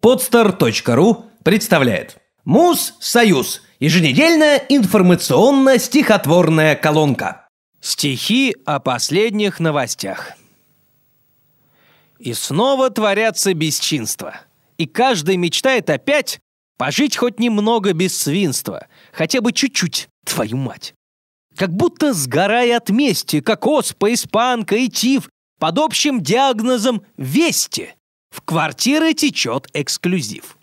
Podster.ru представляет Муз Союз. Еженедельная информационно-стихотворная колонка. Стихи о последних новостях. И снова творятся бесчинства. И каждый мечтает опять пожить хоть немного без свинства. Хотя бы чуть-чуть, твою мать. Как будто сгорая от мести, как оспа, испанка и тиф, под общим диагнозом «вести». В квартиры течет эксклюзив.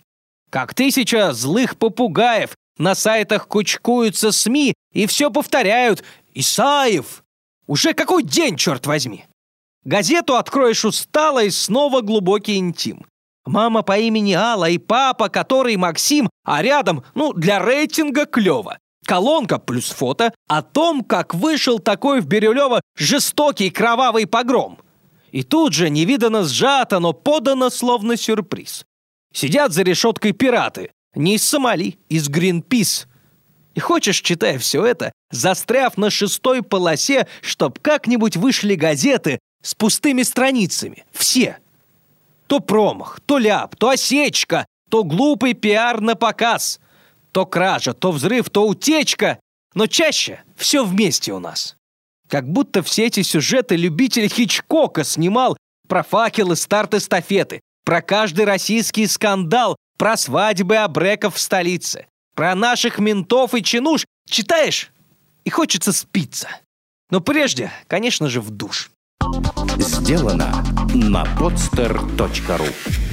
Как тысяча злых попугаев на сайтах кучкуются СМИ и все повторяют «Исаев!» Уже какой день, черт возьми! Газету откроешь устало и снова глубокий интим. Мама по имени Алла и папа, который Максим, а рядом, ну, для рейтинга клево. Колонка плюс фото о том, как вышел такой в Бирюлево жестокий кровавый погром. И тут же невиданно сжато, но подано словно сюрприз. Сидят за решеткой пираты. Не из Сомали, из Гринпис. И хочешь, читая все это, застряв на шестой полосе, чтоб как-нибудь вышли газеты с пустыми страницами. Все. То промах, то ляп, то осечка, то глупый пиар на показ. То кража, то взрыв, то утечка. Но чаще все вместе у нас. Как будто все эти сюжеты любитель Хичкока снимал про факелы старт-эстафеты, про каждый российский скандал, про свадьбы абреков в столице, про наших ментов и чинуш. Читаешь, и хочется спиться. Но прежде, конечно же, в душ. Сделано на podster.ru